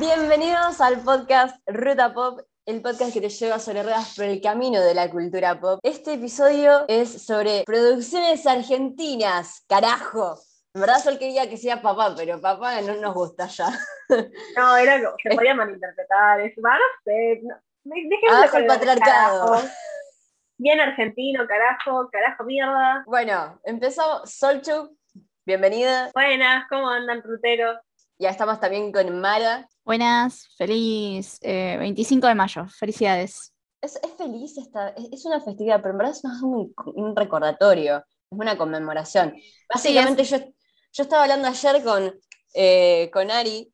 Bienvenidos al podcast Ruta Pop, el podcast que te lleva sobre ruedas por el camino de la cultura pop. Este episodio es sobre producciones argentinas, carajo. En verdad solo quería que sea papá, pero papá no nos gusta ya. No, era como, se podía malinterpretar, es sé, no, Abajo el patriarcado. Bien argentino, carajo, carajo mierda. Bueno, empezamos. Solchu, bienvenida. Buenas, ¿cómo andan, ruteros? Ya estamos también con Mara. Buenas, feliz 25 de mayo, felicidades. Es, feliz esta, es, una festividad, pero en verdad es un, un recordatorio, es una conmemoración. Básicamente yo, yo estaba hablando ayer con, eh, con Ari,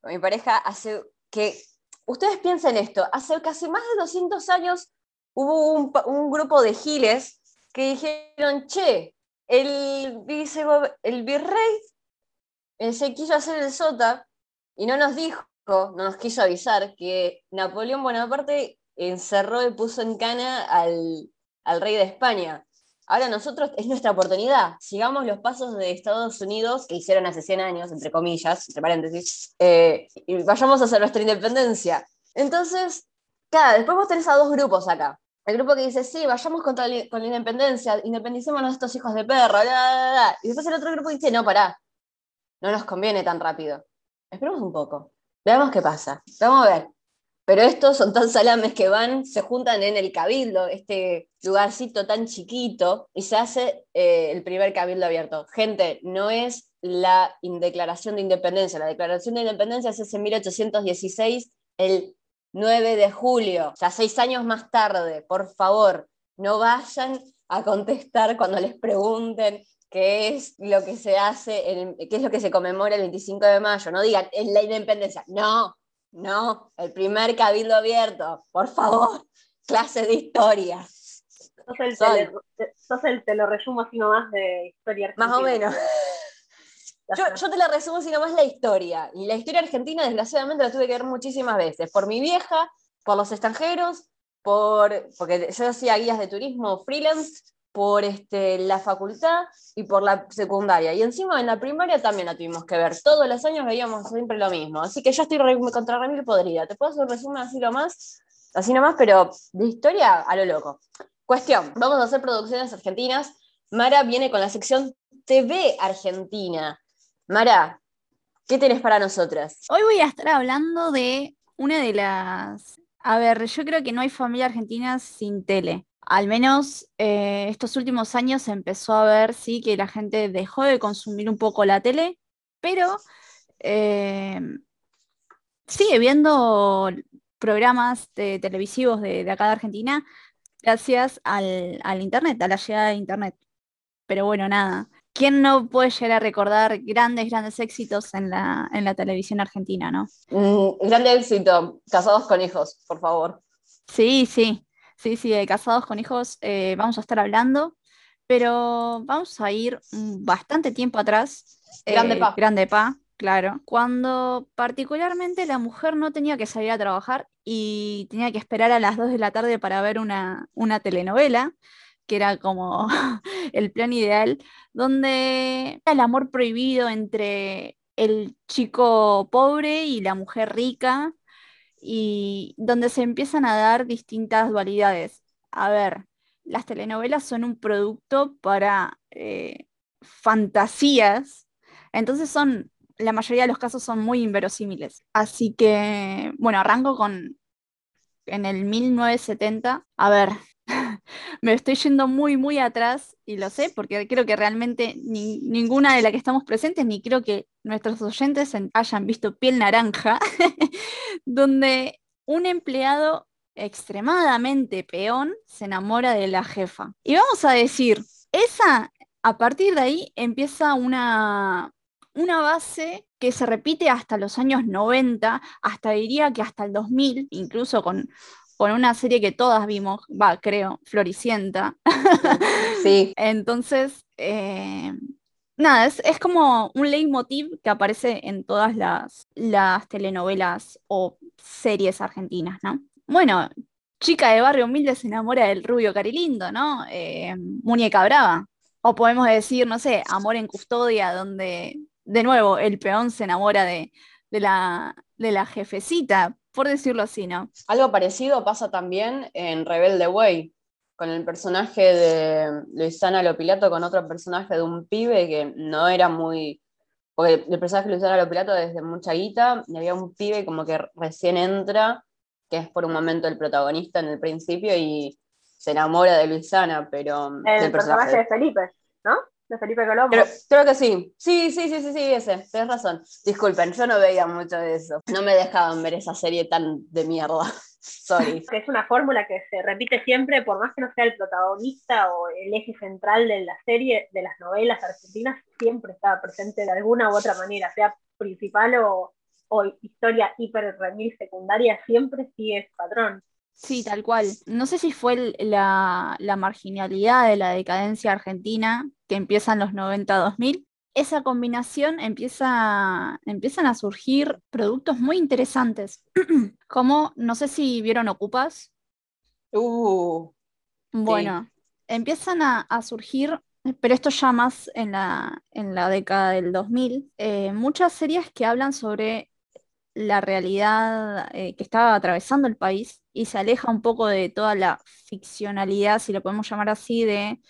con mi pareja, hace que, ustedes piensen esto, hace casi más de 200 años hubo un, grupo de giles que dijeron, che, el, el virrey eh, se quiso hacer el sota y no nos dijo, no nos quiso avisar que Napoleón Bonaparte encerró y puso en cana al, al rey de España. Ahora nosotros es nuestra oportunidad. Sigamos los pasos de Estados Unidos que hicieron hace 100 años, entre comillas, entre paréntesis, eh, y vayamos a hacer nuestra independencia. Entonces, claro, después vos tenés a dos grupos acá. El grupo que dice, sí, vayamos contra con la independencia, independicémonos de estos hijos de perro, y después el otro grupo dice, no, pará, no nos conviene tan rápido. Esperemos un poco, veamos qué pasa, vamos a ver. Pero estos son tan salames que van, se juntan en el cabildo, este lugarcito tan chiquito, y se hace eh, el primer cabildo abierto. Gente, no es la declaración de independencia, la declaración de independencia se hace en 1816, el 9 de julio, ya seis años más tarde, por favor, no vayan a contestar cuando les pregunten qué es lo que se hace, qué es lo que se conmemora el 25 de mayo. No digan en la independencia, no, no, el primer cabildo abierto, por favor, clase de historia. Sos el, sos el te lo resumo así nomás de historia argentina. Más o menos. Yo, te la resumo así nomás la historia. Y la historia argentina, desgraciadamente, la tuve que ver muchísimas veces. Por mi vieja, por los extranjeros, por, porque yo hacía guías de turismo freelance, por este, la facultad y por la secundaria. Y encima en la primaria también la tuvimos que ver. Todos los años veíamos siempre lo mismo. Así que ya estoy contra Ramiro podrida. Te puedo hacer un resumen así nomás, así nomás, pero de historia a lo loco. Cuestión, vamos a hacer producciones argentinas. Mara viene con la sección TV Argentina. Mara, ¿qué tenés para nosotras? Hoy voy a estar hablando de una de las... A ver, yo creo que no hay familia argentina sin tele al menos eh, estos últimos años empezó a ver, sí, que la gente dejó de consumir un poco la tele, pero eh, sigue viendo programas televisivos de, acá de Argentina gracias al, Internet, a la llegada de Internet. Pero bueno, nada. ¿Quién no puede llegar a recordar grandes, grandes éxitos en la, en la televisión argentina, no? Mm, grande éxito, casados con hijos, por favor. Sí, sí. Sí, sí, de casados con hijos eh, vamos a estar hablando, pero vamos a ir bastante tiempo atrás. Grande eh, pa. Grande pa, claro. Cuando particularmente la mujer no tenía que salir a trabajar y tenía que esperar a las 2 de la tarde para ver una, una telenovela, que era como el plan ideal, donde el amor prohibido entre el chico pobre y la mujer rica, y donde se empiezan a dar distintas dualidades. A ver, las telenovelas son un producto para eh, fantasías, entonces son, la mayoría de los casos son muy inverosímiles. Así que, bueno, arranco con, en el 1970, a ver, me estoy yendo muy, muy atrás y lo sé porque creo que realmente ninguna de las que estamos presentes, ni creo que nuestros oyentes hayan visto Piel Naranja, donde un empleado extremadamente peón se enamora de la jefa. Y vamos a decir, esa, a partir de ahí empieza una, una base que se repite hasta los años 90, hasta diría que hasta el 2000, incluso con con una serie que todas vimos, va, creo, Floricienta. Sí. Entonces, eh, nada, es, como un leitmotiv que aparece en todas las, las telenovelas o series argentinas, ¿no? Bueno, chica de barrio humilde se enamora del rubio carilindo, ¿no? Eh, muñeca brava. O podemos decir, no sé, amor en custodia, donde de nuevo el peón se enamora de, la, de la jefecita, por decirlo así, ¿no? Algo parecido pasa también en Rebelde Way, con el personaje de Luisana Lopilato, con otro personaje de un pibe que no era muy. Porque el personaje de Luisana Lopilato desde mucha guita, y había un pibe como que recién entra, que es por un momento el protagonista en el principio, y se enamora de Luisana, pero. El personaje de Felipe, ¿no? De Felipe Colombo. Creo, que sí. Sí, sí, sí, sí, sí, ese. Tienes razón. Disculpen, yo no veía mucho de eso. No me dejaban ver esa serie tan de mierda. Sorry. Que es una fórmula que se repite siempre, por más que no sea el protagonista o el eje central de la serie, de las novelas argentinas, siempre estaba presente de alguna u otra manera, sea principal o, o historia hiper remil secundaria, siempre sigue ese patrón. Sí, tal cual. No sé si fue la, marginalidad de la decadencia argentina que empieza en los 90-2000. Esa combinación empieza, empiezan a surgir productos muy interesantes, como, no sé si vieron Ocupas. Uh, bueno, empiezan a, surgir, pero esto ya más en la, en la década del 2000, eh, muchas series que hablan sobre la realidad eh, que estaba atravesando el país y se aleja un poco de toda la ficcionalidad, si lo podemos llamar así, de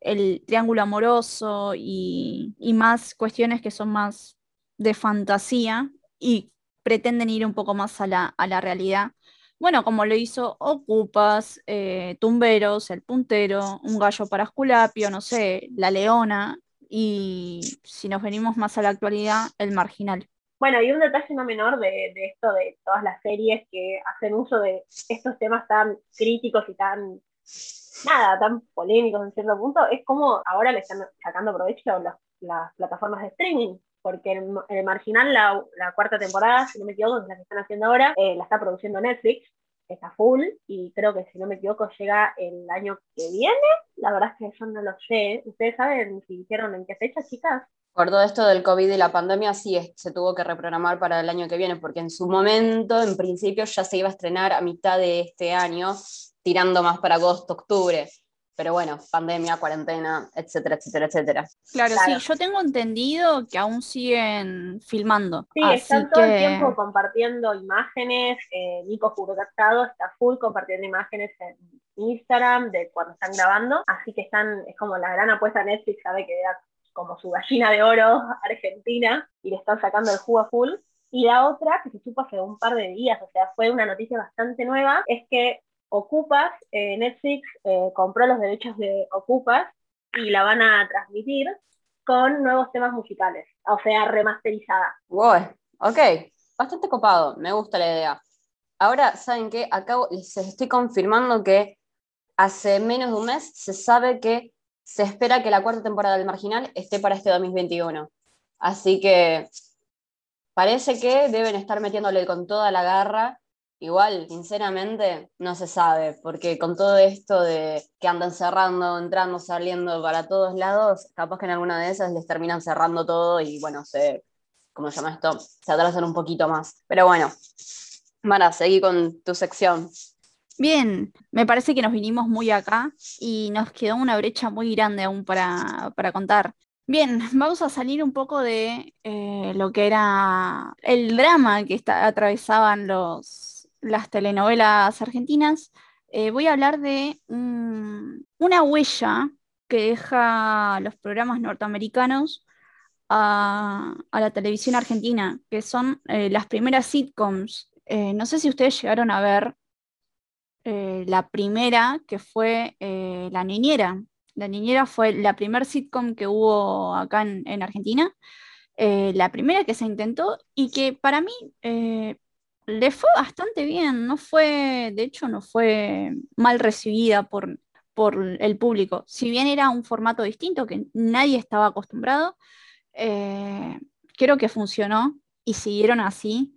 el triángulo amoroso y, más cuestiones que son más de fantasía y pretenden ir un poco más a la, realidad. Bueno, como lo hizo Ocupas, eh, Tumberos, El Puntero, Un Gallo para Esculapio, no sé, La Leona, y si nos venimos más a la actualidad, El Marginal. Bueno, y un detalle no menor de, esto de todas las series que hacen uso de estos temas tan críticos y tan, nada, tan polémicos en cierto punto, es como ahora le están sacando provecho las, plataformas de streaming, porque el, Marginal, la, la, cuarta temporada, si no me equivoco, es la que están haciendo ahora, eh, la está produciendo Netflix, está full, y creo que si no me equivoco llega el año que viene, la verdad es que yo no lo sé, ¿ustedes saben si dijeron en qué fecha, chicas? Por todo esto del COVID y la pandemia, sí se tuvo que reprogramar para el año que viene, porque en su momento, en principio, ya se iba a estrenar a mitad de este año, tirando más para agosto, octubre. Pero bueno, pandemia, cuarentena, etcétera, etcétera, etcétera. Claro, sí, yo tengo entendido que aún siguen filmando. Sí, están todo el tiempo compartiendo imágenes. Eh, Nico Jurocastado está full compartiendo imágenes en Instagram de cuando están grabando. Así que están, es como la gran apuesta de Netflix, sabe que como su gallina de oro argentina y le están sacando el jugo a full. Y la otra, que se supo hace un par de días, o sea, fue una noticia bastante nueva, es que Ocupas, eh, Netflix eh, compró los derechos de Ocupas y la van a transmitir con nuevos temas musicales, o sea, remasterizada. Wow, ok, bastante copado, me gusta la idea. Ahora, ¿saben qué? Acabo, les estoy confirmando que hace menos de un mes se sabe que se espera que la cuarta temporada del Marginal esté para este 2021. Así que parece que deben estar metiéndole con toda la garra. Igual, sinceramente, no se sabe, porque con todo esto de que andan cerrando, entrando, saliendo para todos lados, capaz que en alguna de esas les terminan cerrando todo y bueno, se, ¿cómo se llama esto? Se atrasan un poquito más. Pero bueno, Mara, seguí con tu sección. Bien, me parece que nos vinimos muy acá y nos quedó una brecha muy grande aún para, contar. Bien, vamos a salir un poco de eh, lo que era el drama que atravesaban los, las telenovelas argentinas. Eh, voy a hablar de una huella que deja los programas norteamericanos a, la televisión argentina, que son eh, las primeras sitcoms. no sé si ustedes llegaron a ver eh, la primera, que fue eh, La Niñera. La Niñera fue la primer sitcom que hubo acá en, Argentina, eh, la primera que se intentó y que para mí le fue bastante bien, no fue, de hecho, no fue mal recibida por, por el público. Si bien era un formato distinto que nadie estaba acostumbrado, creo que funcionó y siguieron así.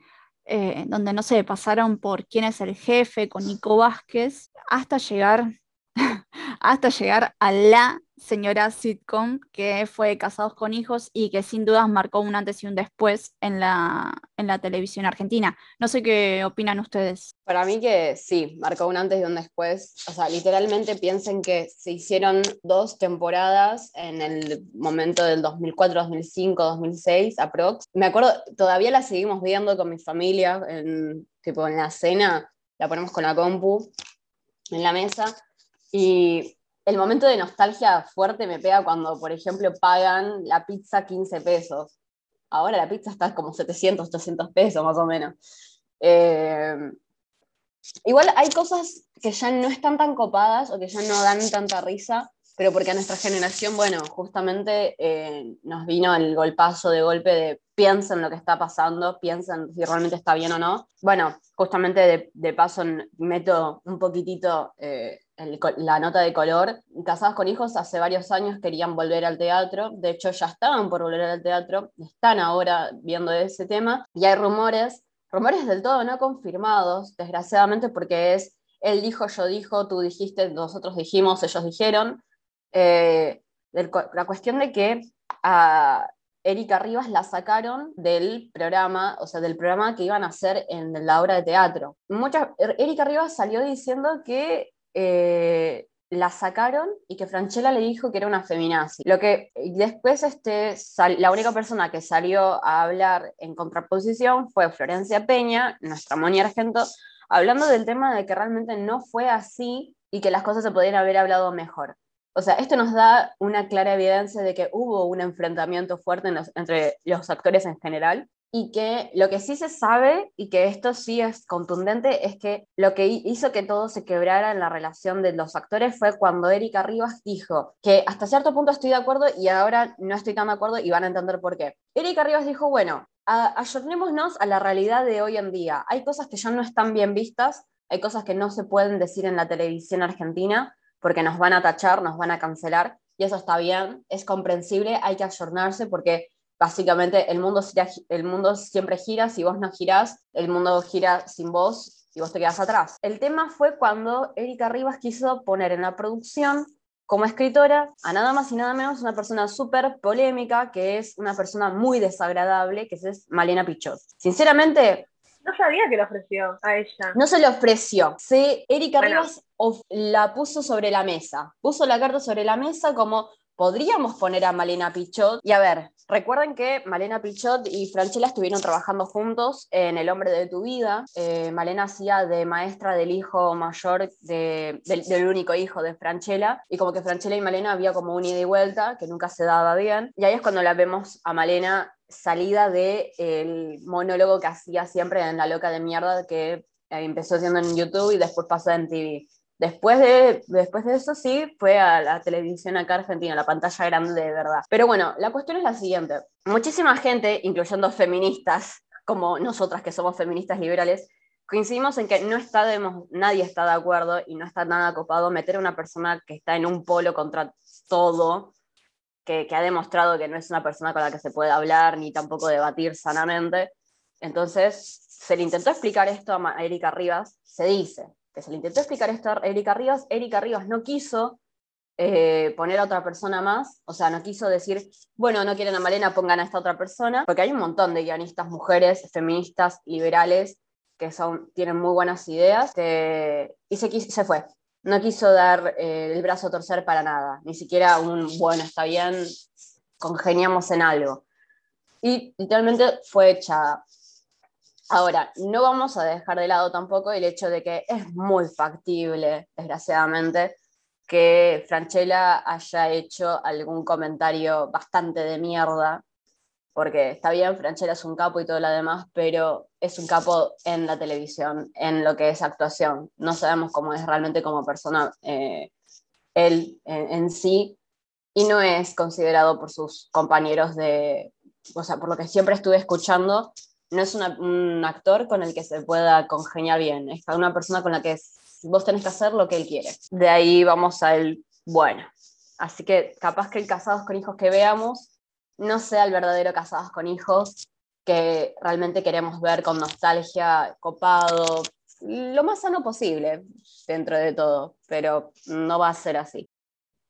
Eh, donde no se pasaron por quién es el jefe con Nico Vázquez, hasta llegar, hasta llegar a la señora sitcom que fue Casados con Hijos y que sin dudas marcó un antes y un después en la, en la televisión argentina. No sé qué opinan ustedes. Para mí que sí, marcó un antes y un después. O sea, literalmente piensen que se hicieron dos temporadas en el momento del 2004, 2005, 2006, aprox. Me acuerdo, todavía la seguimos viendo con mi familia, en, tipo en la cena, la ponemos con la compu en la mesa y el momento de nostalgia fuerte me pega cuando, por ejemplo, pagan la pizza 15 pesos. Ahora la pizza está como 700, 800 pesos más o menos. Eh, igual hay cosas que ya no están tan copadas o que ya no dan tanta risa, pero porque a nuestra generación, bueno, justamente eh, nos vino el golpazo de golpe de piensen lo que está pasando, piensen si realmente está bien o no. Bueno, justamente de, paso meto un poquitito eh, la nota de color. Casadas con hijos hace varios años querían volver al teatro, de hecho ya estaban por volver al teatro, están ahora viendo ese tema y hay rumores, rumores del todo no confirmados, desgraciadamente porque es él dijo, yo dijo, tú dijiste, nosotros dijimos, ellos dijeron. Eh, la cuestión de que a Erika Rivas la sacaron del programa, o sea, del programa que iban a hacer en la obra de teatro. Muchas, Erika Rivas salió diciendo que eh, la sacaron y que Franchella le dijo que era una feminazi. Lo que después este, la única persona que salió a hablar en contraposición fue Florencia Peña, nuestra Moni Argento, hablando del tema de que realmente no fue así y que las cosas se podrían haber hablado mejor. O sea, esto nos da una clara evidencia de que hubo un enfrentamiento fuerte entre los actores en general y que lo que sí se sabe y que esto sí es contundente es que lo que hizo que todo se quebrara en la relación de los actores fue cuando Erika Rivas dijo que hasta cierto punto estoy de acuerdo y ahora no estoy tan de acuerdo y van a entender por qué. Erika Rivas dijo, bueno, ayornémonos a la realidad de hoy en día. Hay cosas que ya no están bien vistas, hay cosas que no se pueden decir en la televisión argentina porque nos van a tachar, nos van a cancelar y eso está bien, es comprensible, hay que ayornarse porque básicamente el mundo, el mundo siempre gira, si vos no girás, el mundo gira sin vos y vos te quedas atrás. El tema fue cuando Erika Rivas quiso poner en la producción como escritora a nada más y nada menos una persona súper polémica, que es una persona muy desagradable, que es Malena Pichot. Sinceramente... No sabía que lo ofreció a ella. No se lo ofreció. Sí, Erika Rivas la puso sobre la mesa. Puso la carta sobre la mesa como podríamos poner a Malena Pichot. Y a ver, recuerden que Malena Pichot y Franchella estuvieron trabajando juntos en El hombre de tu vida. Eh, Malena hacía de maestra del hijo mayor, del, único hijo de Franchella. Y como que Franchella y Malena había como un ida y vuelta que nunca se daba bien. Y ahí es cuando la vemos a Malena salida del el monólogo que hacía siempre en La Loca de Mierda que eh, empezó haciendo en YouTube y después pasó en TV. Después de, después de eso sí, fue a la televisión acá argentina, la pantalla grande de verdad. Pero bueno, la cuestión es la siguiente. Muchísima gente, incluyendo feministas, como nosotras que somos feministas liberales, coincidimos en que no está nadie está de acuerdo y no está nada copado meter a una persona que está en un polo contra todo, que, que, ha demostrado que no es una persona con la que se puede hablar ni tampoco debatir sanamente. Entonces, se le intentó explicar esto a Erika Rivas, se dice, que se le intentó explicar esto a Erika Rivas, Erika Rivas no quiso eh, poner a otra persona más, o sea, no quiso decir, bueno, no quieren a Malena, pongan a esta otra persona, porque hay un montón de guionistas mujeres, feministas, liberales, que son, tienen muy buenas ideas, y se, se fue. No quiso dar eh, el brazo a torcer para nada, ni siquiera un, bueno, está bien, congeniamos en algo. Y literalmente fue echada. Ahora, no vamos a dejar de lado tampoco el hecho de que es muy factible, desgraciadamente, que Franchella haya hecho algún comentario bastante de mierda, porque está bien, Franchella es un capo y todo lo demás, pero es un capo en la televisión, en lo que es actuación. No sabemos cómo es realmente como persona eh, él en sí, y no es considerado por sus compañeros de, o sea, por lo que siempre estuve escuchando, no es un actor con el que se pueda congeniar bien, es una persona con la que vos tenés que hacer lo que él quiere. De ahí vamos al bueno. Así que capaz que el casados con hijos que veamos no sea el verdadero casados con hijos que realmente queremos ver con nostalgia, copado, lo más sano posible dentro de todo, pero no va a ser así.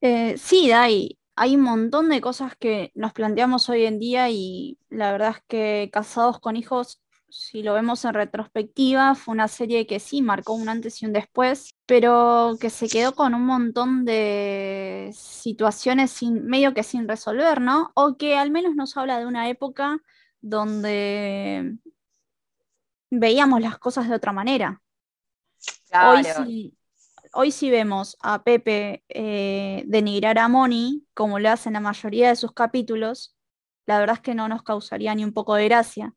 Eh, sí, Dai, hay un montón de cosas que nos planteamos hoy en día y la verdad es que Casados con Hijos, si lo vemos en retrospectiva, fue una serie que sí marcó un antes y un después, pero que se quedó con un montón de situaciones sin, medio que sin resolver, ¿no? O que al menos nos habla de una época donde veíamos las cosas de otra manera. Hoy sí, hoy sí vemos a Pepe eh, denigrar a Moni, como lo hacen la mayoría de sus capítulos, la verdad es que no nos causaría ni un poco de gracia.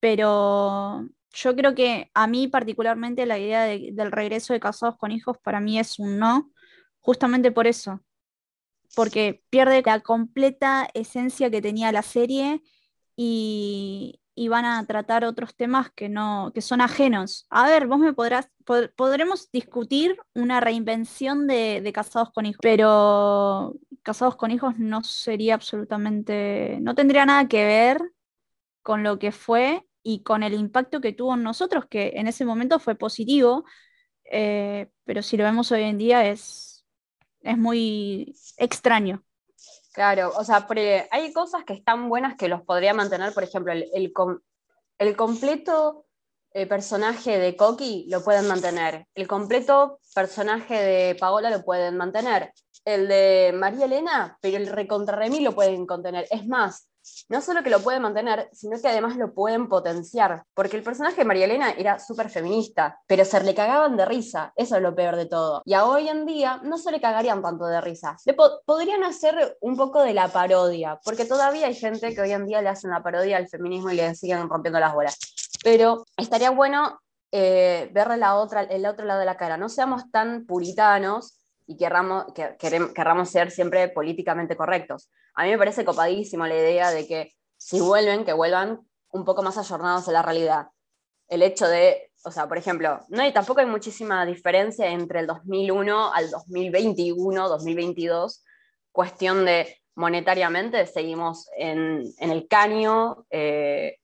Pero yo creo que a mí particularmente la idea del regreso de casados con hijos para mí es un no, justamente por eso, porque pierde la completa esencia que tenía la serie y, y van a tratar otros temas que no, que son ajenos. A ver, vos me podrás, podremos discutir una reinvención de, casados con hijos, pero casados con hijos no sería absolutamente, no tendría nada que ver con lo que fue y con el impacto que tuvo en nosotros, que en ese momento fue positivo, eh, pero si lo vemos hoy en día es, es muy extraño. Claro, o sea, hay cosas que están buenas que los podría mantener, por ejemplo, el, el, completo eh, personaje de Coqui lo pueden mantener, el completo personaje de Paola lo pueden mantener, el de María Elena, pero el recontrarremí lo pueden contener. Es más, no solo que lo pueden mantener, sino que además lo pueden potenciar. Porque el personaje de María Elena era súper feminista, pero se le cagaban de risa. Eso es lo peor de todo. Y hoy en día no se le cagarían tanto de risa. Le podrían hacer un poco de la parodia, porque todavía hay gente que hoy en día le hacen la parodia al feminismo y le siguen rompiendo las bolas. Pero estaría bueno eh, verle la otra, el otro lado de la cara. No seamos tan puritanos y querramos, que, querramos ser siempre políticamente correctos. A mí me parece copadísimo la idea de que si vuelven, que vuelvan un poco más ayornados a la realidad. El hecho de, o sea, por ejemplo, no hay, tampoco hay muchísima diferencia entre el 2001 al 2021, 2022, cuestión de monetariamente seguimos en, en el caño. Eh,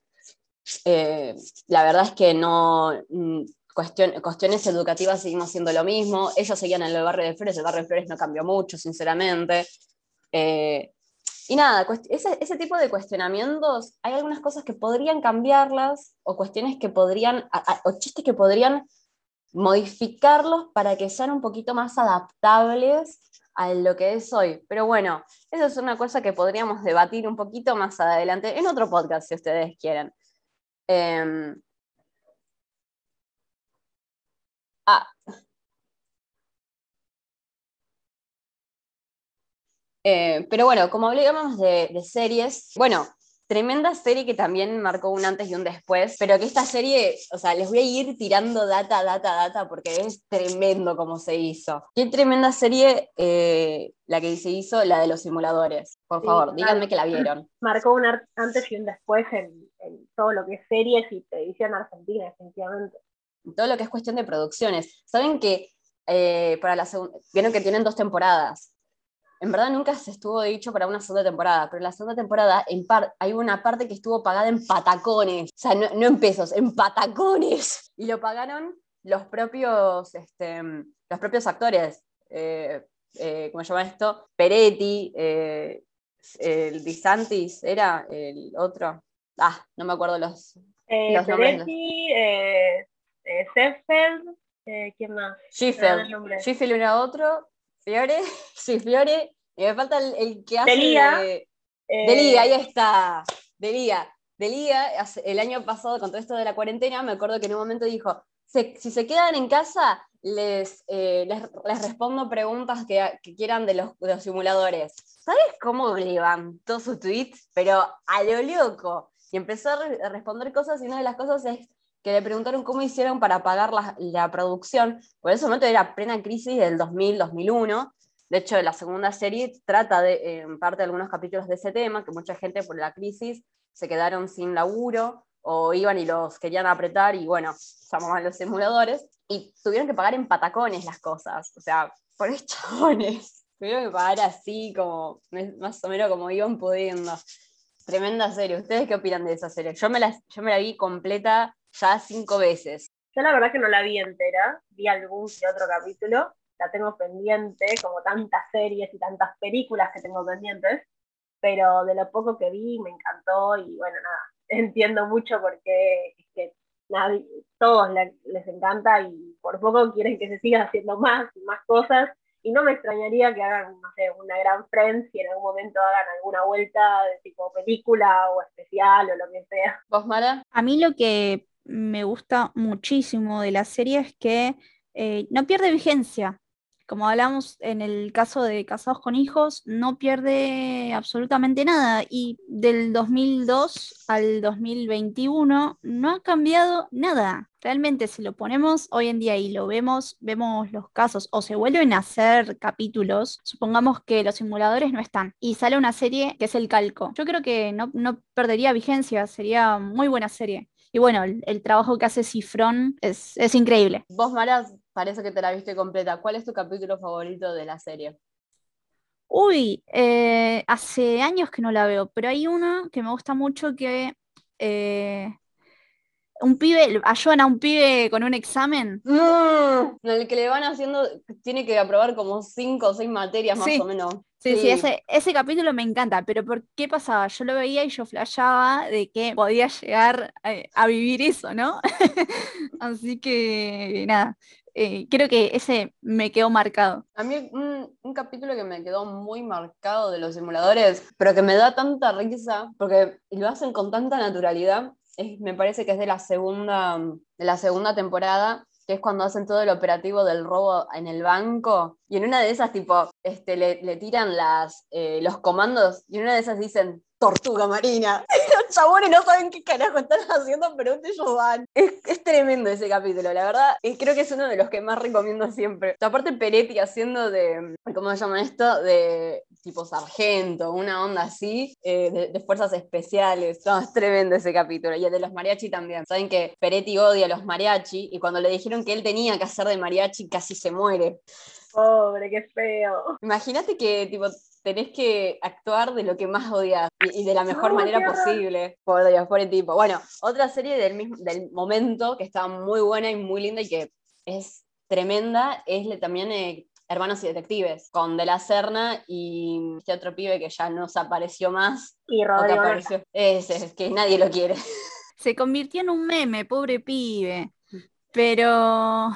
eh, la verdad es que no, mm, cuestiones educativas seguimos haciendo lo mismo, ellos seguían en el barrio de Flores, el barrio de Flores no cambió mucho, sinceramente. Eh, y nada, ese, ese, tipo de cuestionamientos, hay algunas cosas que podrían cambiarlas, o cuestiones que podrían, o chistes que podrían modificarlos para que sean un poquito más adaptables a lo que es hoy. Pero bueno, eso es una cosa que podríamos debatir un poquito más adelante en otro podcast, si ustedes quieren. Em, Ah. Eh, pero bueno, como hablábamos de, series, bueno, tremenda serie que también marcó un antes y un después, pero que esta serie, o sea, les voy a ir tirando data, data, data, porque es tremendo como se hizo. Qué tremenda serie eh, la que se hizo, la de los simuladores. Por favor, díganme que la vieron. Marcó un antes y un después en, en todo lo que es series y televisión argentina, definitivamente todo lo que es cuestión de producciones. Saben que eh, para la vieron que tienen dos temporadas. En verdad nunca se estuvo dicho para una segunda temporada, pero en la segunda temporada en hay una parte que estuvo pagada en patacones, o sea, no, en pesos, en patacones. Y lo pagaron los propios, este, los propios actores. Eh, eh, ¿Cómo se llama esto? Peretti, el Disantis, era el otro. Ah, no me acuerdo los, los Peretti, eh, eh, ¿quién más? Sheffield. era otro, Fiore, sí, Fiore, y me falta el, que hace... Delía. De, eh, ahí está, Delía. Delía, el año pasado, con todo esto de la cuarentena, me acuerdo que en un momento dijo, si se quedan en casa, les, eh, les, respondo preguntas que, quieran de los, de los, simuladores. ¿Sabes cómo levantó su tweet? Pero a lo loco. Y empezó a responder cosas y una de las cosas es que le preguntaron cómo hicieron para pagar la, producción. Por ese momento era plena crisis del 2000-2001. De hecho, la segunda serie trata de, en parte de algunos capítulos de ese tema, que mucha gente por la crisis se quedaron sin laburo o iban y los querían apretar y bueno, llamaban los simuladores y tuvieron que pagar en patacones las cosas. O sea, por chabones. Tuvieron que pagar así, como más o menos como iban pudiendo. Tremenda serie. ¿Ustedes qué opinan de esa serie? Yo me la, yo me la vi completa ya cinco veces. Yo la verdad que no la vi entera, vi algún que otro capítulo. la tengo pendiente, como tantas series y tantas películas que tengo pendientes, pero de lo poco que vi me encantó y bueno, nada, entiendo mucho porque es que nadie, todos les encanta y por poco quieren que se siga haciendo más y más cosas y no me extrañaría que hagan, no sé, una gran Friends y en algún momento hagan alguna vuelta de tipo película o especial o lo que sea. ¿Vos, Mara? A mí lo que me gusta muchísimo de la serie es que eh, no pierde vigencia. Como hablamos en el caso de Casados con Hijos, no pierde absolutamente nada. Y del 2002 al 2021 no ha cambiado nada. Realmente, si lo ponemos hoy en día y lo vemos, vemos los casos o se vuelven a hacer capítulos, supongamos que los simuladores no están y sale una serie que es el calco. Yo creo que no, no perdería vigencia, sería muy buena serie. Y bueno, el, trabajo que hace Cifrón es, es increíble. Vos, Mara, parece que te la viste completa. ¿Cuál es tu capítulo favorito de la serie? Uy, eh, hace años que no la veo, pero hay uno que me gusta mucho que eh, un pibe, ayudan a un pibe con un examen. Mm, en el que le van haciendo, tiene que aprobar como cinco o seis materias más o menos. Sí, sí, ese, ese, capítulo me encanta, pero ¿por qué pasaba? Yo lo veía y yo flashaba de que podía llegar a, vivir eso, ¿no? Así que nada, eh, creo que ese me quedó marcado. A mí un, un, capítulo que me quedó muy marcado de los simuladores, pero que me da tanta risa, porque lo hacen con tanta naturalidad, me parece que es de la segunda, de la segunda temporada, que es cuando hacen todo el operativo del robo en el banco, y en una de esas, tipo, este, le, tiran las, eh, los comandos, y en una de esas dicen, tortuga marina. los chabones no saben qué carajo están haciendo, pero ellos van. Es, es, tremendo ese capítulo, la verdad. Y creo que es uno de los que más recomiendo siempre. Aparte Peretti haciendo de, ¿cómo se llama esto? De tipo sargento, una onda así, eh, de, fuerzas especiales. No, es tremendo ese capítulo. Y el de los mariachi también. Saben que Peretti odia a los mariachi y cuando le dijeron que él tenía que hacer de mariachi casi se muere. Pobre, qué feo. Imagínate que tipo tenés que actuar de lo que más odias y, de la mejor manera posible. Por Dios, por el tipo. Bueno, otra serie del, mismo, del momento que está muy buena y muy linda y que es tremenda es también eh, Hermanos y Detectives, con De la Serna y este otro pibe que ya no se apareció más. Y Rodrigo. Ese, es que nadie lo quiere. Se convirtió en un meme, pobre pibe. Pero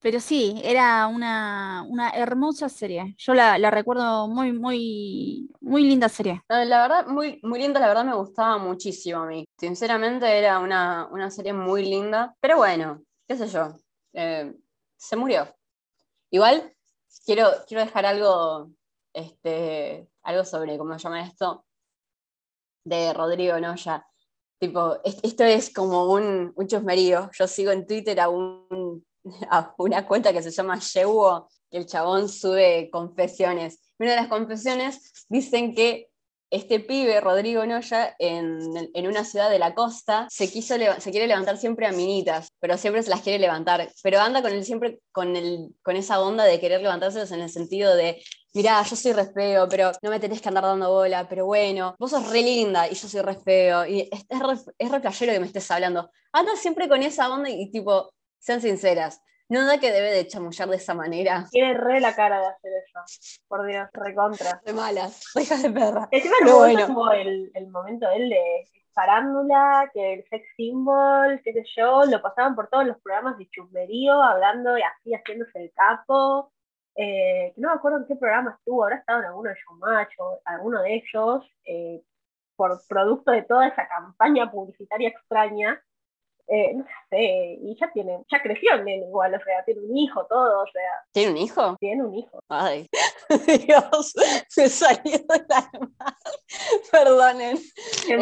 pero sí, era una, hermosa serie. Yo la, recuerdo muy, muy, muy linda serie. La verdad, muy, muy linda, la verdad me gustaba muchísimo a mí. Sinceramente era una, serie muy linda. Pero bueno, qué sé yo, eh, se murió. Igual quiero, quiero dejar algo, este, algo sobre, ¿cómo se llama esto? De Rodrigo Noya. Tipo, esto es como un, un chusmerío. Yo sigo en Twitter a un a una cuenta que se llama Yewo, que el chabón sube confesiones. Una de las confesiones dicen que este pibe, Rodrigo Noya, en, en, una ciudad de la costa, se, quiso, se quiere levantar siempre a minitas, pero siempre se las quiere levantar. Pero anda con el, siempre con, el, con esa onda de querer levantárselas en el sentido de, mirá, yo soy re feo, pero no me tenés que andar dando bola, pero bueno, vos sos re linda y yo soy re feo. Y es, es, re, es re que me estés hablando. Anda siempre con esa onda y tipo, sean sinceras. ¿No da que debe de chamullar de esa manera? Tiene re la cara de hacer eso. Por Dios, recontra. De malas, hija de perra. Encima no bueno. como el, el momento de él de farándula, que el sex symbol, qué sé yo, lo pasaban por todos los programas de chumberío, hablando y así, haciéndose el capo. Eh, no me acuerdo en qué programa estuvo, ahora estaba en alguno de Showmatch o alguno de ellos, eh, por producto de toda esa campaña publicitaria extraña, eh, no sé, y ya tiene, ya creció el nene igual, o sea, tiene un hijo, todo, o sea. ¿Tiene un hijo? Tiene un hijo. Ay, Dios, se salió de la Perdonen. Qué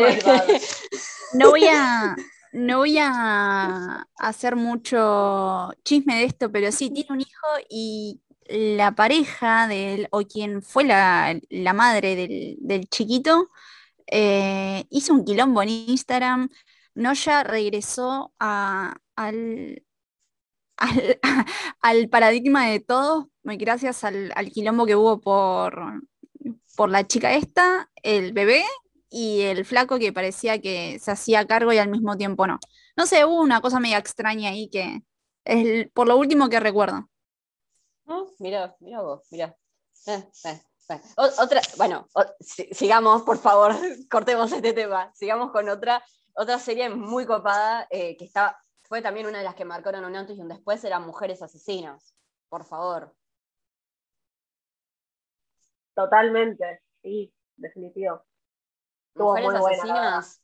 no voy a. No voy a hacer mucho chisme de esto, pero sí, tiene un hijo y la pareja de él, o quien fue la, madre del, chiquito, eh, hizo un quilombo en Instagram Noya regresó al, al, paradigma de todos, gracias al, quilombo que hubo por, por la chica esta, el bebé y el flaco que parecía que se hacía cargo y al mismo tiempo no. No sé, hubo una cosa media extraña ahí que es por lo último que recuerdo. mira, mira vos, mira. Eh, eh, eh. otra, bueno, sigamos, por favor, cortemos este tema. Sigamos con otra, otra serie muy copada que está, fue también una de las que marcaron un antes y un después, era Mujeres Asesinas. Por favor. Totalmente, sí, definitivo. Mujeres Asesinas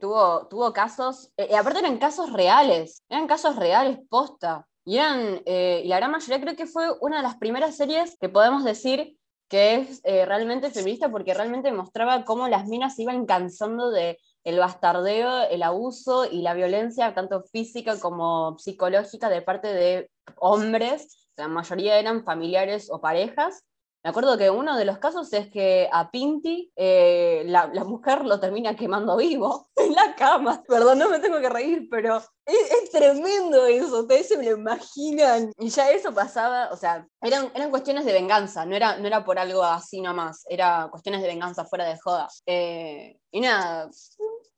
tuvo, tuvo casos, y aparte eran casos reales, eran casos reales posta. Y, eh, y la gran mayoría creo que fue una de las primeras series que podemos decir que es eh, realmente feminista porque realmente mostraba cómo las minas iban cansando de el bastardeo, el abuso y la violencia, tanto física como psicológica, de parte de hombres, la mayoría eran familiares o parejas, me acuerdo que uno de los casos es que a Pinti eh, la, mujer lo termina quemando vivo en la cama. Perdón, no me tengo que reír, pero es, tremendo eso. Ustedes se me lo imaginan. Y ya eso pasaba, o sea, eran, eran cuestiones de venganza, no era, no era por algo así nomás, era cuestiones de venganza fuera de joda. Eh, y nada,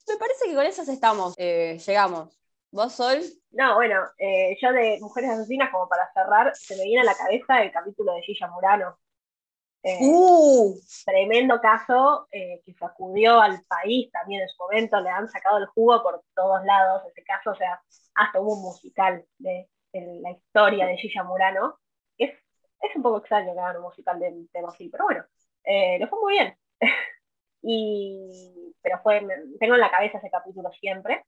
me parece que con esas estamos, eh, llegamos. ¿Vos, Sol? No, bueno, yo de Mujeres Asesinas, como para cerrar, se me viene a la cabeza el capítulo de Gilla Murano, eh, uh. Tremendo caso eh, que sacudió al país también en su momento, le han sacado el jugo por todos lados, ese caso, o sea, hasta hubo un musical de, la historia de Gilla Murano. Es, es un poco extraño que hagan un musical de tema así, pero bueno, eh, lo fue muy bien. y, pero fue, tengo en la cabeza ese capítulo siempre,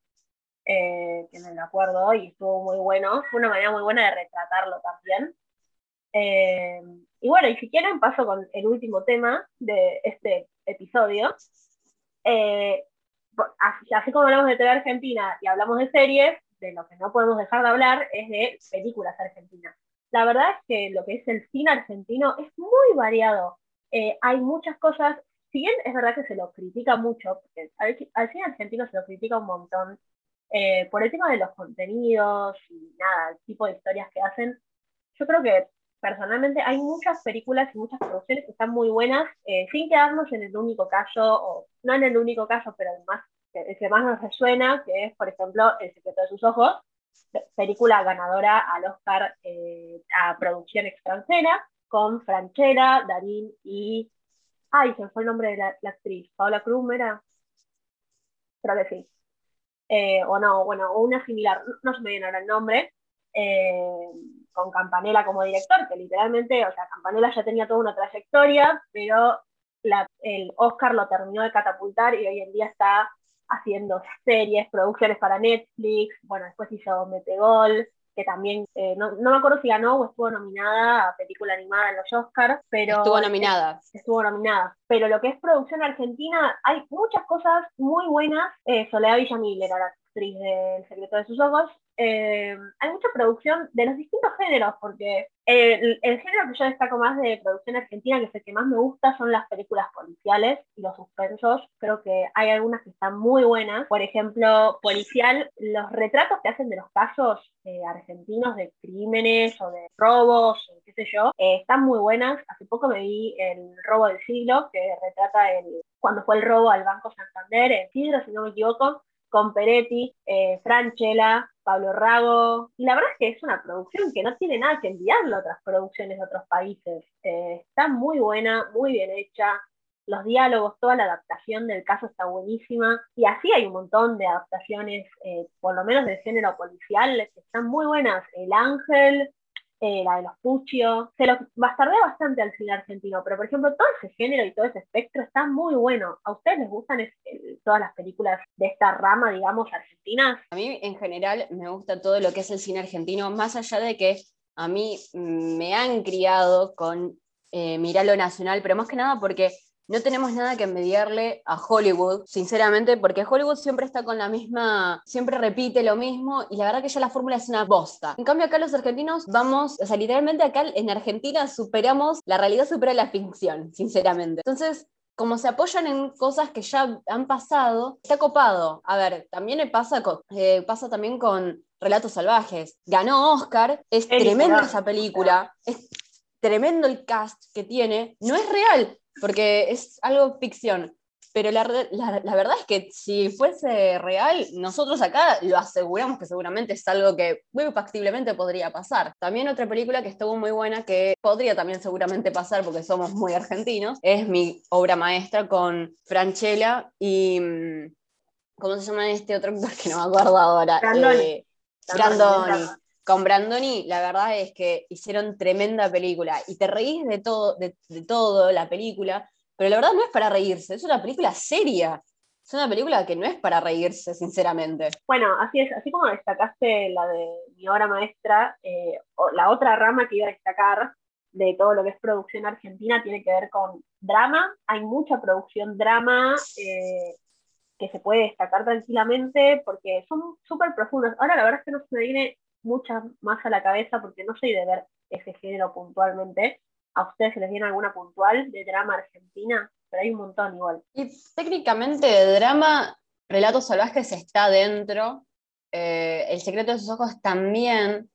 que me acuerdo y estuvo muy bueno. Fue una manera muy buena de retratarlo también. Eh, y bueno, y si quieren paso con el último tema de este episodio. Eh, así, como hablamos de TV argentina y hablamos de series, de lo que no podemos dejar de hablar es de películas argentinas. La verdad es que lo que es el cine argentino es muy variado. Eh, hay muchas cosas, si bien es verdad que se lo critica mucho, porque al, cine argentino se lo critica un montón, por el tema de los contenidos y nada, el tipo de historias que hacen, yo creo que personalmente hay muchas películas y muchas producciones que están muy buenas, eh, sin quedarnos en el único caso, o no en el único caso, pero además el que más nos resuena, que es, por ejemplo, El secreto de sus ojos, película ganadora al Oscar eh, a producción extranjera, con Franchella, Darín y... Ay, se fue el nombre de la, actriz, Paola Cruz, ¿era? Creo que sí. Eh, o no, bueno, o una similar, no se me viene ahora el nombre, eh, con Campanella como director, que literalmente, o sea, Campanella ya tenía toda una trayectoria, pero el Oscar lo terminó de catapultar y hoy en día está haciendo series, producciones para Netflix, bueno, después hizo Metegol, que también, eh, no, me acuerdo si ganó o estuvo nominada a película animada en los Oscars, pero... Estuvo nominada. estuvo nominada. Pero lo que es producción argentina, hay muchas cosas muy buenas. Eh, Soledad Villamiller, la actriz del Secreto de sus Ojos, eh, hay mucha producción de los distintos géneros, porque el, género que yo destaco más de producción argentina, que es el que más me gusta, son las películas policiales y los suspensos. Creo que hay algunas que están muy buenas. Por ejemplo, policial, los retratos que hacen de los casos eh, argentinos de crímenes o de robos, qué sé yo, eh, están muy buenas. Hace poco me vi el robo del siglo, que retrata el, cuando fue el robo al Banco Santander, el siglo, si no me equivoco, con Peretti, eh, Franchella, Pablo Rago. Y la verdad es que es una producción que no tiene nada que enviarle a otras producciones de otros países. Eh, está muy buena, muy bien hecha. Los diálogos, toda la adaptación del caso está buenísima. Y así hay un montón de adaptaciones, eh, por lo menos del género policial, que están muy buenas. El Ángel, eh, la de los Puccio. Se lo bastardea bastante al cine argentino, pero por ejemplo, todo ese género y todo ese espectro está muy bueno. ¿A ustedes les gustan todas las películas de esta rama, digamos, argentinas? A mí, en general, me gusta todo lo que es el cine argentino, más allá de que a mí me han criado con eh, mirar lo nacional, pero más que nada porque no tenemos nada que envidiarle a Hollywood, sinceramente, porque Hollywood siempre está con la misma, siempre repite lo mismo y la verdad que ya la fórmula es una bosta. En cambio acá los argentinos vamos, o sea, literalmente acá en Argentina superamos, la realidad supera la ficción, sinceramente. Entonces, como se apoyan en cosas que ya han pasado, está copado. A ver, también pasa, con, eh, pasa también con Relatos Salvajes. Ganó Oscar, es tremenda esa película, es tremendo el cast que tiene, no es real, porque es algo ficción. pero la, verdad es que si fuese real, nosotros acá lo aseguramos que seguramente es algo que muy factiblemente podría pasar. También otra película que estuvo muy buena, que podría también seguramente pasar porque somos muy argentinos, es mi obra maestra con Franchella y... Mm, ¿Cómo se llama este otro actor que no me acuerdo ahora? Brandoni. Eh, Brandoni. Con Brandoni, la verdad es que hicieron tremenda película y te reís de todo, de todo la película, pero la verdad no es para reírse, es una película seria. Es una película que no es para reírse, sinceramente. Bueno, así es, así como destacaste la de mi obra maestra, eh, la otra rama que iba a destacar de todo lo que es producción argentina tiene que ver con drama. Hay mucha producción drama eh, que se puede destacar tranquilamente porque son súper profundas. Ahora la verdad es que no se me viene muchas más a la cabeza porque no soy de ver ese género puntualmente, ¿A ustedes se les viene alguna puntual de drama argentina? Pero hay un montón igual. Y técnicamente de drama, Relatos Salvajes está dentro. Eh, el secreto de sus ojos también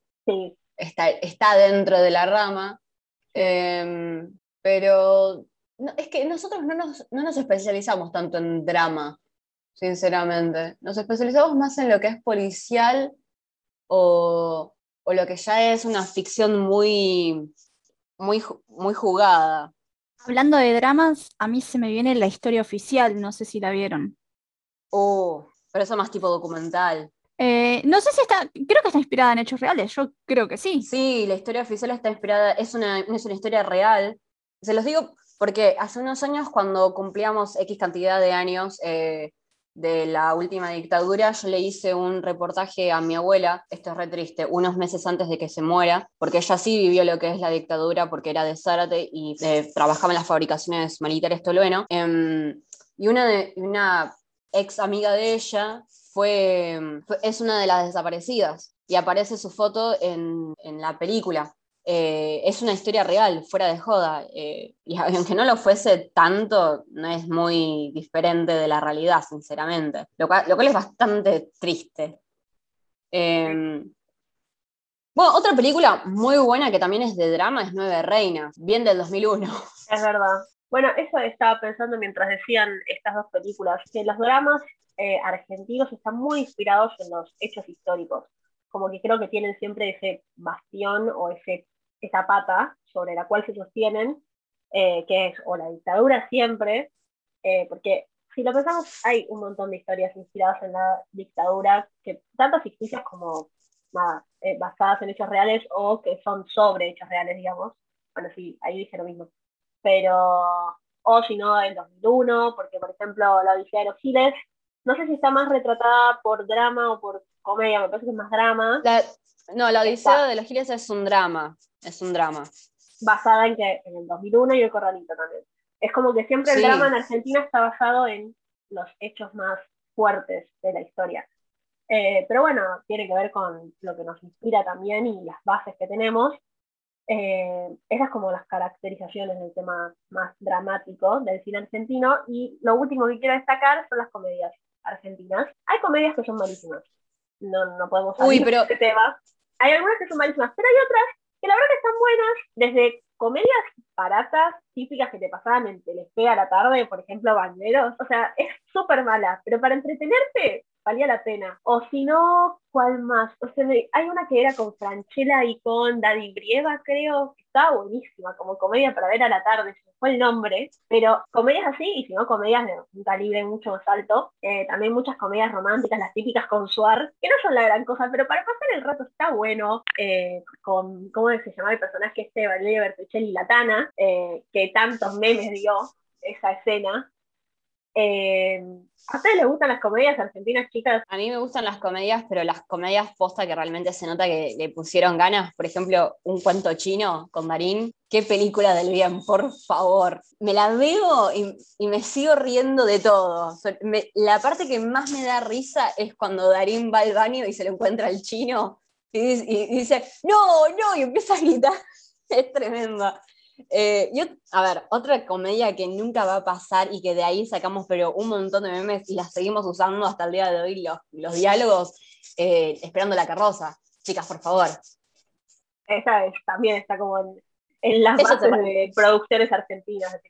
está, está dentro de la rama. Em, pero es que nosotros no nos, no nos especializamos tanto en drama, sinceramente. Nos especializamos más en lo que es policial o, o lo que ya es una ficción muy muy, muy jugada. Hablando de dramas, a mí se me viene la historia oficial, no sé si la vieron. Oh, pero eso más tipo documental. Eh, no sé si está, creo que está inspirada en hechos reales, yo creo que sí. Sí, la historia oficial está inspirada, es una, es una historia real. Se los digo porque hace unos años, cuando cumplíamos X cantidad de años, eh, de la última dictadura, yo le hice un reportaje a mi abuela, esto es re triste, unos meses antes de que se muera, porque ella sí vivió lo que es la dictadura, porque era de Zárate y eh, trabajaba en las fabricaciones militares tolueno. Em, y una, ex amiga de ella fue, es una de las desaparecidas y aparece su foto en la película. Eh, es una historia real, fuera de joda. Eh, y aunque no lo fuese tanto, no es muy diferente de la realidad, sinceramente. Lo cual, es bastante triste. Em, bueno, otra película muy buena que también es de drama es Nueve Reinas, bien del 2001. Es verdad. Bueno, eso estaba pensando mientras decían estas dos películas, que los dramas eh, argentinos están muy inspirados en los hechos históricos como que creo que tienen siempre ese bastión o ese esa pata sobre la cual se sostienen, eh, que es o la dictadura siempre, eh, porque si lo pensamos, hay un montón de historias inspiradas en la dictadura, que tanto ficticias como eh, basadas en hechos reales o que son sobre hechos reales, digamos. Bueno, sí, ahí dije lo mismo. Pero, o si no, el 2001, porque por ejemplo la Odisea de los Giles, no sé si está más retratada por drama o por comedia, me parece que es más drama. No, la Odisea de los Giles es un drama. Es un drama. Basada en que en el 2001 y el Corralito también. Es como que siempre el drama en Argentina está basado en los hechos más fuertes de la historia. Eh, pero bueno, tiene que ver con lo que nos inspira también y las bases que tenemos. Eh, esas como las caracterizaciones del tema más dramático del cine argentino. Y lo último que quiero destacar son las comedias argentinas. Hay comedias que son malísimas. No, no podemos hablar pero... de este tema. Hay algunas que son malísimas, pero hay otras que la verdad que están buenas, desde comedias baratas, típicas que te pasaban en Telefe a la tarde, por ejemplo, Banderos, o sea, es súper mala, pero para entretenerte valía la pena. O si no, ¿cuál más? O sea, hay una que era con Franchella y con Daddy Brieva, creo, que estaba buenísima, como comedia para ver a la tarde, se fue el nombre, pero comedias así, y si no, comedias de un calibre mucho más alto. Eh, también muchas comedias románticas, las típicas con Suar, que no son la gran cosa, pero para pasar el rato está bueno, eh, con, ¿cómo se llama el personaje este? Valeria Bertuccelli Latana, eh, que tantos memes dio esa escena. Eh, ¿A ustedes les gustan las comedias argentinas, chicas? A mí me gustan las comedias, pero las comedias posta que realmente se nota que le pusieron ganas. Por ejemplo, Un cuento chino con Darín. Qué película del bien, por favor. Me la veo y, me sigo riendo de todo. la parte que más me da risa es cuando Darín va al baño y se lo encuentra al chino y, y dice, no, no, y empieza a gritar. Es tremenda. Eh, yo, a ver, otra comedia que nunca va a pasar y que de ahí sacamos pero un montón de memes y las seguimos usando hasta el día de hoy, los, los diálogos, eh, esperando la carroza. Chicas, por favor. Esa es, también está como en, en las bases de productores argentinas.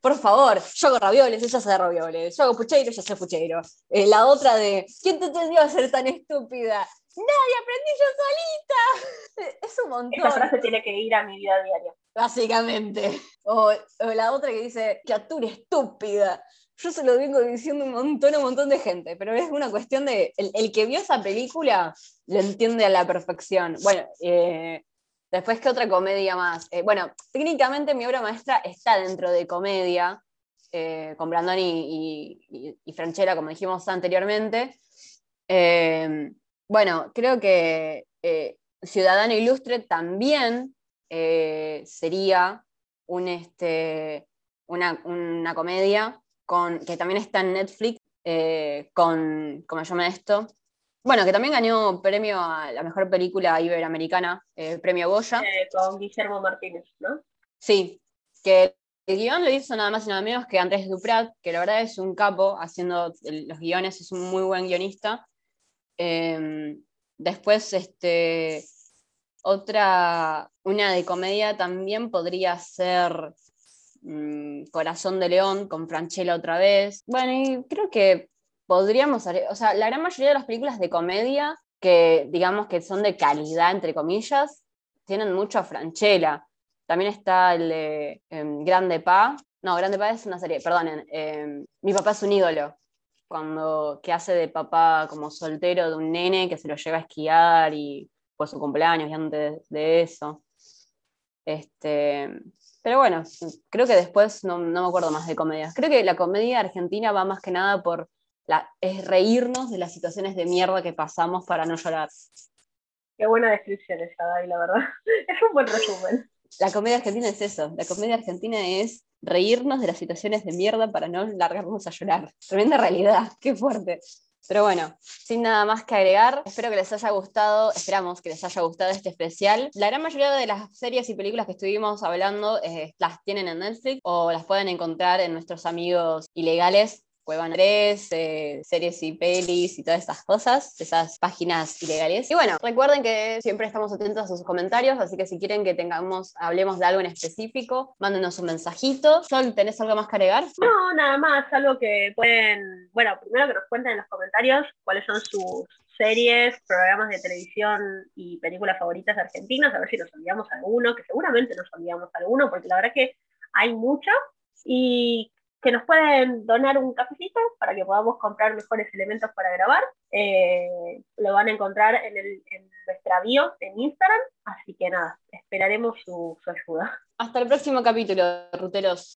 Por favor, yo hago ravioles, ella hace ravioles. Yo hago pucheiro, ella hace pucheiro. Eh, la otra de, ¿quién te entendió a ser tan estúpida? Nadie, aprendí yo solita. Es un montón. Esa frase tiene que ir a mi vida diaria. Básicamente. O, la otra que dice, criatura estúpida. Yo se lo vengo diciendo un montón, un montón de gente, pero es una cuestión de, el, que vio esa película lo entiende a la perfección. Bueno, eh, después, ¿qué otra comedia más? Eh, bueno, técnicamente mi obra maestra está dentro de comedia, eh, con Brandon y, y, y, Franchella, como dijimos anteriormente. bueno, creo que Ciudadano Ilustre también sería un, este, una, una comedia que también está en Netflix, eh, con, ¿cómo se llama esto? Bueno, que también ganó premio a la mejor película iberoamericana, eh, premio Goya. Eh, con Guillermo Martínez, ¿no? Sí, que el guion lo hizo nada más y nada menos que Andrés Duprat, que la verdad es un capo haciendo los guiones, es un muy buen guionista. Em, después, este, otra, una de comedia también podría ser Mm, Corazón de León con Franchella otra vez. Bueno, y creo que podríamos, o sea, la gran mayoría de las películas de comedia que digamos que son de calidad, entre comillas, tienen mucho a Franchella. También está el de em, Grande Pa. No, Grande Pa es una serie, perdonen. Em, mi papá es un ídolo. Cuando, que hace de papá como soltero de un nene que se lo lleva a esquiar y por su cumpleaños y antes de eso. Este, pero bueno, creo que después no, me acuerdo más de comedias. Creo que la comedia argentina va más que nada por la, es reírnos de las situaciones de mierda que pasamos para no llorar. Qué buena descripción esa, Dai, la verdad. Es un buen resumen. La comedia argentina es eso. La comedia argentina es reírnos de las situaciones de mierda para no largarnos a llorar. Tremenda realidad, qué fuerte. Pero bueno, sin nada más que agregar, espero que les haya gustado, esperamos que les haya gustado este especial. La gran mayoría de las series y películas que estuvimos hablando eh, las tienen en Netflix o las pueden encontrar en nuestros amigos ilegales Cueva 3, eh, series y pelis y todas estas cosas, esas páginas ilegales. Y bueno, recuerden que siempre estamos atentos a sus comentarios, así que si quieren que tengamos, hablemos de algo en específico, mándenos un mensajito. Sol, ¿tenés algo más que agregar? No, nada más, algo que pueden, bueno, primero que nos cuenten en los comentarios cuáles son sus series, programas de televisión y películas favoritas argentinas, a ver si nos olvidamos alguno, que seguramente nos olvidamos alguno, porque la verdad que hay mucho. Y que nos pueden donar un cafecito para que podamos comprar mejores elementos para grabar. Eh, lo van a encontrar en, el, en, nuestra bio en Instagram. Así que nada, esperaremos su, su ayuda. Hasta el próximo capítulo, ruteros.